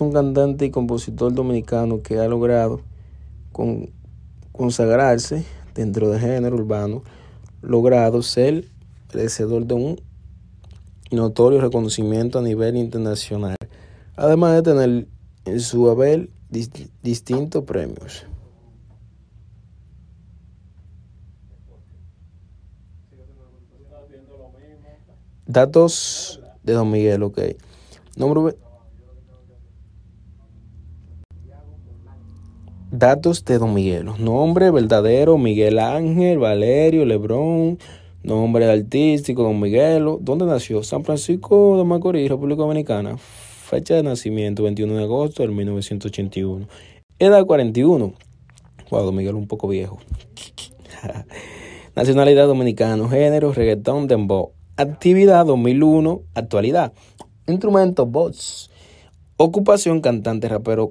un cantante y compositor dominicano que ha logrado consagrarse dentro del género urbano, logrado ser merecedor de un notorio reconocimiento a nivel internacional, además de tener en su haber distintos premios. Datos de Don Miguel, ok. Nombre, datos de Don Miguel. Nombre verdadero, Miguel Ángel, Valerio, Lebrón. Nombre artístico, Don Miguel. ¿Dónde nació? San Francisco de Macorís, República Dominicana. Fecha de nacimiento, 21 de agosto del 1981. Edad 41. Wow, Don Miguel un poco viejo. Nacionalidad dominicano. Género, reggaetón, dembow. Actividad 2001, actualidad. Instrumento, voz. Ocupación, cantante, rapero,